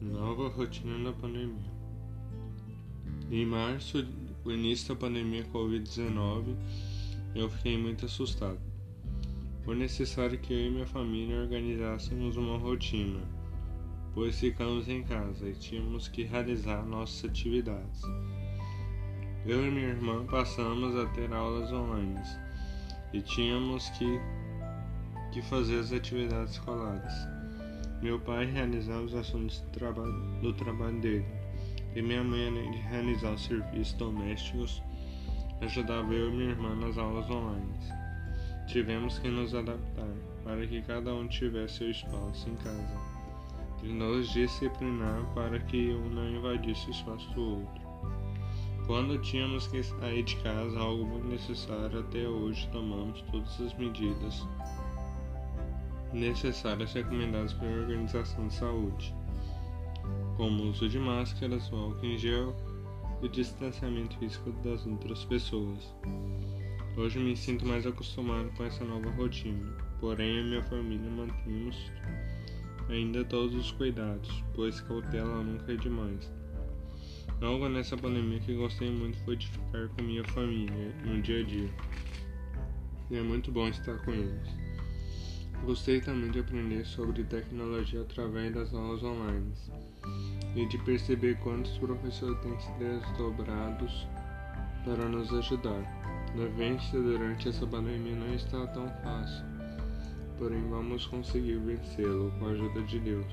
Nova rotina da pandemia. Em março, o início da pandemia Covid-19, eu fiquei muito assustado. Foi necessário que eu e minha família organizássemos uma rotina, pois ficamos em casa e tínhamos que realizar nossas atividades. Eu e minha irmã passamos a ter aulas online e tínhamos que, que fazer as atividades escolares. Meu pai realizava os assuntos do trabalho, do trabalho dele, e minha mãe, além de realizar os serviços domésticos, ajudava eu e minha irmã nas aulas online. Tivemos que nos adaptar para que cada um tivesse seu espaço em casa e nos disciplinar para que um não invadisse o espaço do outro. Quando tínhamos que sair de casa, algo muito necessário, até hoje tomamos todas as medidas necessárias recomendadas pela Organização de Saúde, como o uso de máscaras, o álcool em gel e o distanciamento físico das outras pessoas. Hoje me sinto mais acostumado com essa nova rotina, porém a minha família mantemos ainda todos os cuidados, pois cautela nunca é demais. Algo nessa pandemia que gostei muito foi de ficar com minha família no dia a dia. E é muito bom estar com eles. Gostei também de aprender sobre tecnologia através das aulas online e de perceber quantos professores têm se desdobrados para nos ajudar. A vivência durante essa pandemia não está tão fácil, porém vamos conseguir vencê-lo com a ajuda de Deus.